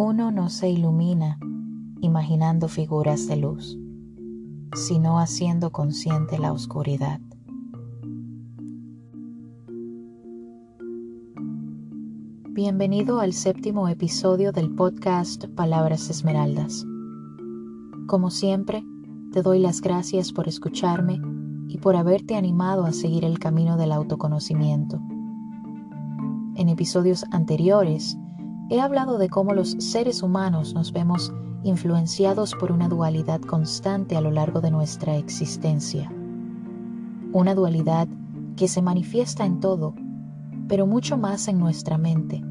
Uno no se ilumina imaginando figuras de luz, sino haciendo consciente la oscuridad. Bienvenido al séptimo episodio del podcast Palabras Esmeraldas. Como siempre, te doy las gracias por escucharme y por haberte animado a seguir el camino del autoconocimiento. En episodios anteriores, he hablado de cómo los seres humanos nos vemos influenciados por una dualidad constante a lo largo de nuestra existencia. Una dualidad que se manifiesta en todo, pero mucho más en nuestra mente,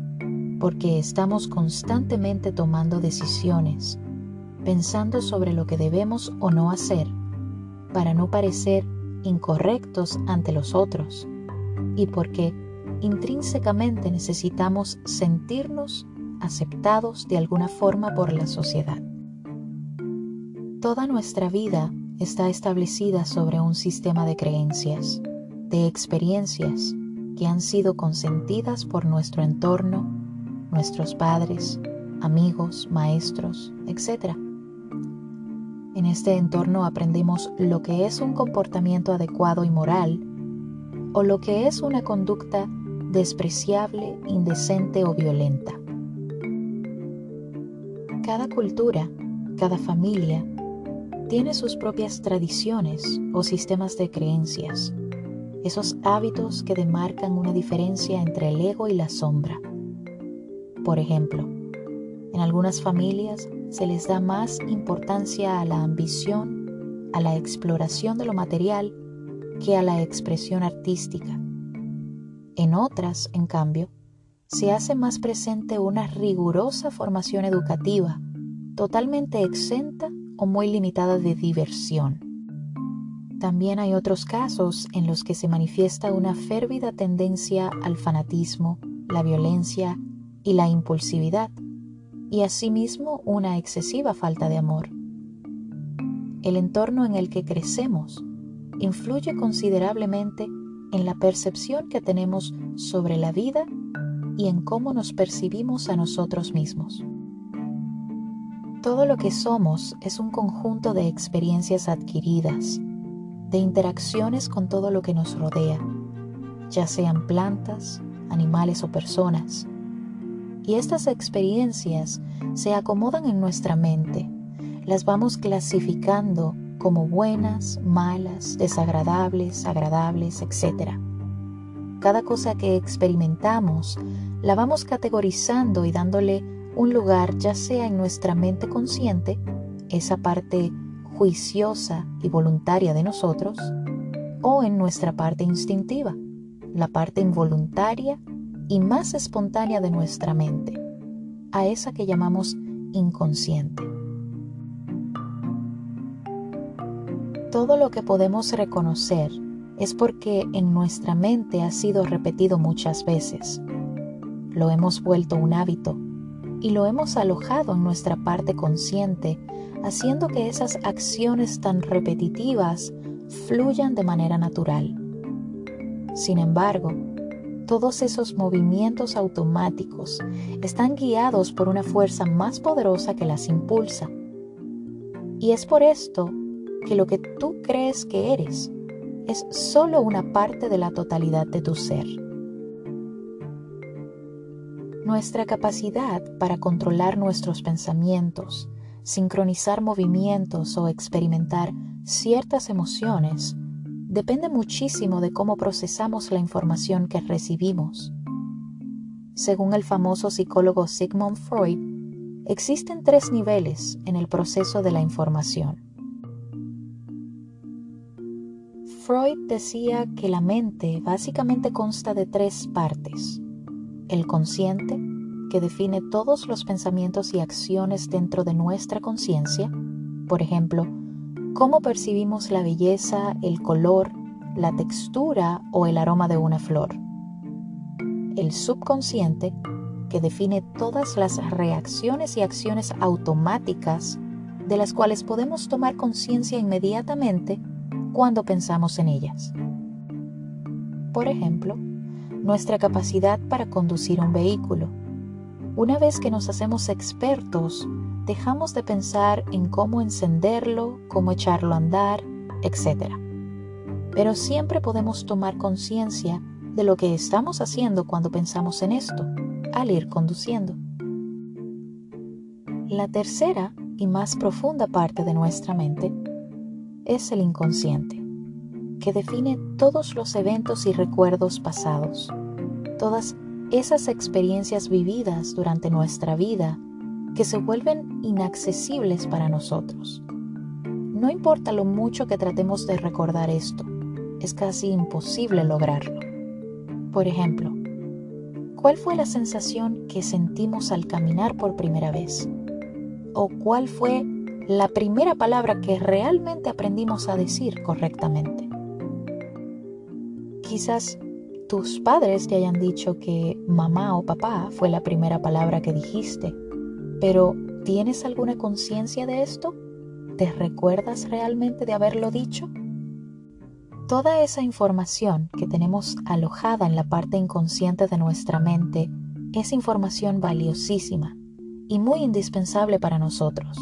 porque estamos constantemente tomando decisiones, pensando sobre lo que debemos o no hacer, para no parecer incorrectos ante los otros, y porque intrínsecamente necesitamos sentirnos aceptados de alguna forma por la sociedad. Toda nuestra vida está establecida sobre un sistema de creencias, de experiencias que han sido consentidas por nuestro entorno, nuestros padres, amigos, maestros, etc. En este entorno aprendemos lo que es un comportamiento adecuado y moral o lo que es una conducta despreciable, indecente o violenta. Cada cultura, cada familia, tiene sus propias tradiciones o sistemas de creencias, esos hábitos que demarcan una diferencia entre el ego y la sombra. Por ejemplo, en algunas familias se les da más importancia a la ambición, a la exploración de lo material, que a la expresión artística. En otras, en cambio, se hace más presente una rigurosa formación educativa, totalmente exenta o muy limitada de diversión. También hay otros casos en los que se manifiesta una férvida tendencia al fanatismo, la violencia y la impulsividad, y asimismo una excesiva falta de amor. El entorno en el que crecemos influye considerablemente en la percepción que tenemos sobre la vida y en cómo nos percibimos a nosotros mismos. Todo lo que somos es un conjunto de experiencias adquiridas, de interacciones con todo lo que nos rodea, ya sean plantas, animales o personas. Y estas experiencias se acomodan en nuestra mente, las vamos clasificando como buenas, malas, desagradables, agradables, etc. Cada cosa que experimentamos la vamos categorizando y dándole un lugar ya sea en nuestra mente consciente, esa parte juiciosa y voluntaria de nosotros, o en nuestra parte instintiva, la parte involuntaria y más espontánea de nuestra mente, a esa que llamamos inconsciente. Todo lo que podemos reconocer es porque en nuestra mente ha sido repetido muchas veces. Lo hemos vuelto un hábito y lo hemos alojado en nuestra parte consciente, haciendo que esas acciones tan repetitivas fluyan de manera natural. Sin embargo, todos esos movimientos automáticos están guiados por una fuerza más poderosa que las impulsa. Y es por esto que lo que tú crees que eres es solo una parte de la totalidad de tu ser. Nuestra capacidad para controlar nuestros pensamientos, sincronizar movimientos o experimentar ciertas emociones depende muchísimo de cómo procesamos la información que recibimos. Según el famoso psicólogo Sigmund Freud, existen tres niveles en el proceso de la información. Freud decía que la mente básicamente consta de tres partes. El consciente, que define todos los pensamientos y acciones dentro de nuestra conciencia, por ejemplo, cómo percibimos la belleza, el color, la textura o el aroma de una flor. El subconsciente, que define todas las reacciones y acciones automáticas de las cuales podemos tomar conciencia inmediatamente cuando pensamos en ellas. Por ejemplo, nuestra capacidad para conducir un vehículo, Una vez que nos hacemos expertos, dejamos de pensar en cómo encenderlo, cómo echarlo a andar, etc. Pero siempre podemos tomar conciencia de lo que estamos haciendo cuando pensamos en esto, al ir conduciendo. La tercera y más profunda parte de nuestra mente es el inconsciente, que define todos los eventos y recuerdos pasados, todas esas experiencias vividas durante nuestra vida que se vuelven inaccesibles para nosotros. No importa lo mucho que tratemos de recordar esto, es casi imposible lograrlo. Por ejemplo, ¿cuál fue la sensación que sentimos al caminar por primera vez? ¿O cuál fue la primera palabra que realmente aprendimos a decir correctamente? Quizás tus padres te hayan dicho que mamá o papá fue la primera palabra que dijiste, pero ¿tienes alguna conciencia de esto? ¿Te recuerdas realmente de haberlo dicho? Toda esa información que tenemos alojada en la parte inconsciente de nuestra mente es información valiosísima y muy indispensable para nosotros.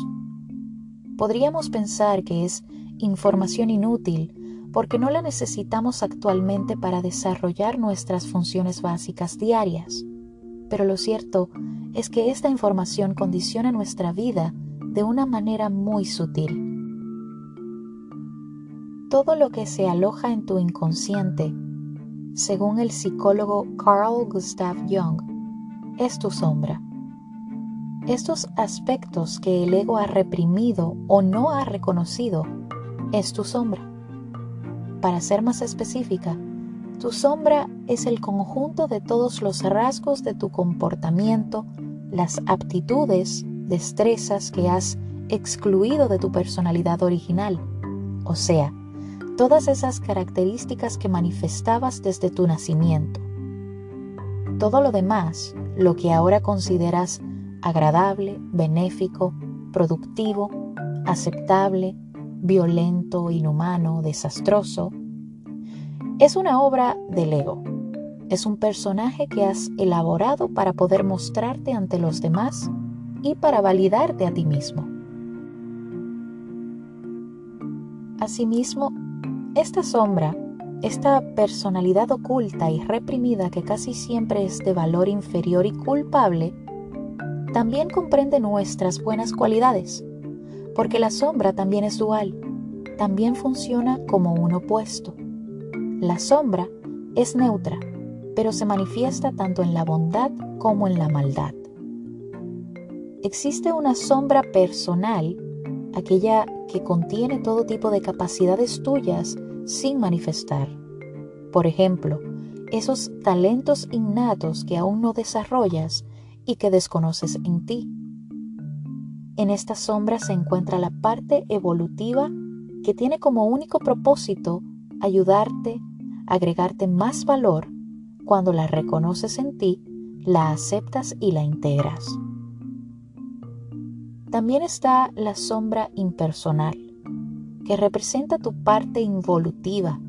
Podríamos pensar que es información inútil porque no la necesitamos actualmente para desarrollar nuestras funciones básicas diarias. Pero lo cierto es que esta información condiciona nuestra vida de una manera muy sutil. Todo lo que se aloja en tu inconsciente, según el psicólogo Carl Gustav Jung, es tu sombra. Estos aspectos que el ego ha reprimido o no ha reconocido es tu sombra. Para ser más específica, tu sombra es el conjunto de todos los rasgos de tu comportamiento, las aptitudes, destrezas que has excluido de tu personalidad original, o sea, todas esas características que manifestabas desde tu nacimiento. Todo lo demás, lo que ahora consideras agradable, benéfico, productivo, aceptable, violento, inhumano, desastroso, es una obra del ego. Es un personaje que has elaborado para poder mostrarte ante los demás y para validarte a ti mismo. Asimismo, esta sombra, esta personalidad oculta y reprimida que casi siempre es de valor inferior y culpable, también comprende nuestras buenas cualidades, porque la sombra también es dual, también funciona como un opuesto. La sombra es neutra, pero se manifiesta tanto en la bondad como en la maldad. Existe una sombra personal, aquella que contiene todo tipo de capacidades tuyas sin manifestar. Por ejemplo, esos talentos innatos que aún no desarrollas y que desconoces en ti. En esta sombra se encuentra la parte evolutiva que tiene como único propósito ayudarte, agregarte más valor cuando la reconoces en ti, la aceptas y la integras. También está la sombra impersonal, que representa tu parte involutiva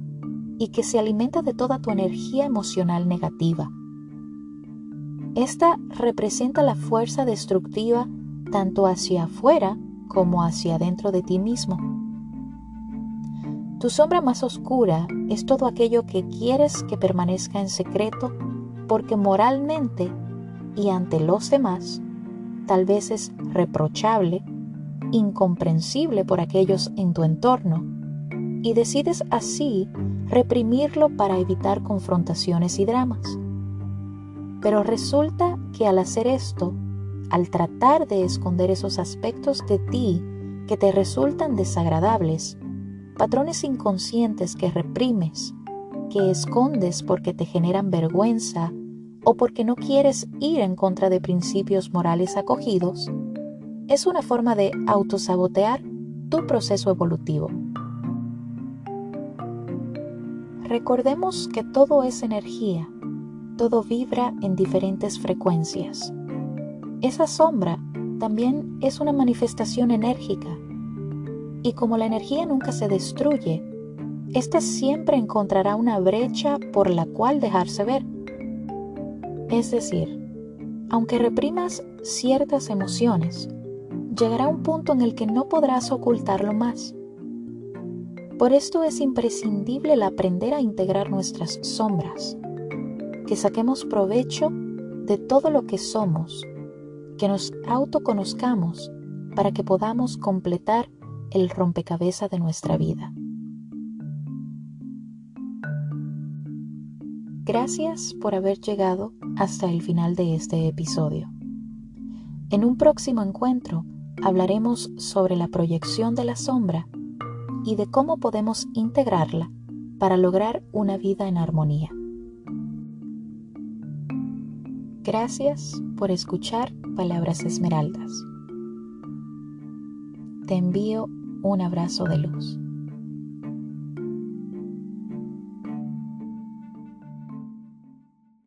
y que se alimenta de toda tu energía emocional negativa. Esta representa la fuerza destructiva tanto hacia afuera como hacia adentro de ti mismo. Tu sombra más oscura es todo aquello que quieres que permanezca en secreto porque moralmente y ante los demás tal vez es reprochable, incomprensible por aquellos en tu entorno y decides así reprimirlo para evitar confrontaciones y dramas. Pero resulta que al hacer esto al tratar de esconder esos aspectos de ti que te resultan desagradables, patrones inconscientes que reprimes, que escondes porque te generan vergüenza o porque no quieres ir en contra de principios morales acogidos, es una forma de autosabotear tu proceso evolutivo. Recordemos que todo es energía, todo vibra en diferentes frecuencias. Esa sombra también es una manifestación enérgica y como la energía nunca se destruye, ésta siempre encontrará una brecha por la cual dejarse ver. Es decir, aunque reprimas ciertas emociones, llegará un punto en el que no podrás ocultarlo más. Por esto es imprescindible el aprender a integrar nuestras sombras, que saquemos provecho de todo lo que somos, que nos autoconozcamos para que podamos completar el rompecabezas de nuestra vida. Gracias por haber llegado hasta el final de este episodio. En un próximo encuentro hablaremos sobre la proyección de la sombra y de cómo podemos integrarla para lograr una vida en armonía. Gracias por escuchar Palabras Esmeraldas. Te envío un abrazo de luz.